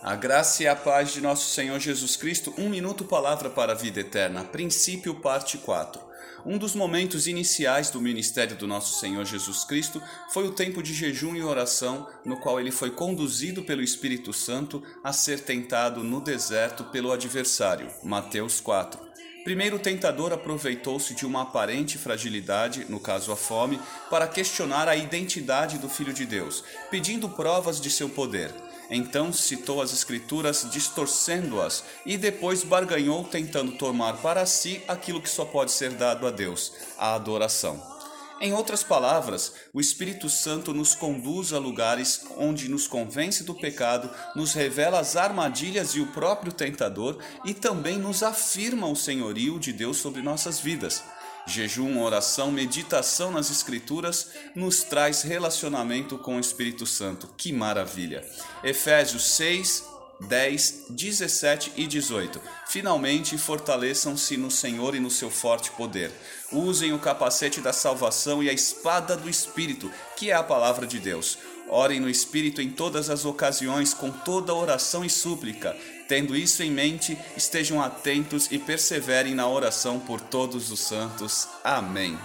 A graça e a paz de nosso Senhor Jesus Cristo, um minuto palavra para a vida eterna, princípio parte 4. Um dos momentos iniciais do ministério do nosso Senhor Jesus Cristo foi o tempo de jejum e oração, no qual ele foi conduzido pelo Espírito Santo a ser tentado no deserto pelo adversário. Mateus 4. Primeiro, o tentador aproveitou-se de uma aparente fragilidade, no caso a fome, para questionar a identidade do Filho de Deus, pedindo provas de seu poder. Então citou as Escrituras, distorcendo-as, e depois barganhou, tentando tomar para si aquilo que só pode ser dado a Deus: a adoração. Em outras palavras, o Espírito Santo nos conduz a lugares onde nos convence do pecado, nos revela as armadilhas e o próprio tentador e também nos afirma o senhorio de Deus sobre nossas vidas. Jejum, oração, meditação nas Escrituras nos traz relacionamento com o Espírito Santo. Que maravilha! Efésios 6, 10, 17 e 18. Finalmente, fortaleçam-se no Senhor e no seu forte poder. Usem o capacete da salvação e a espada do Espírito, que é a palavra de Deus. Orem no Espírito em todas as ocasiões, com toda oração e súplica. Tendo isso em mente, estejam atentos e perseverem na oração por todos os santos. Amém.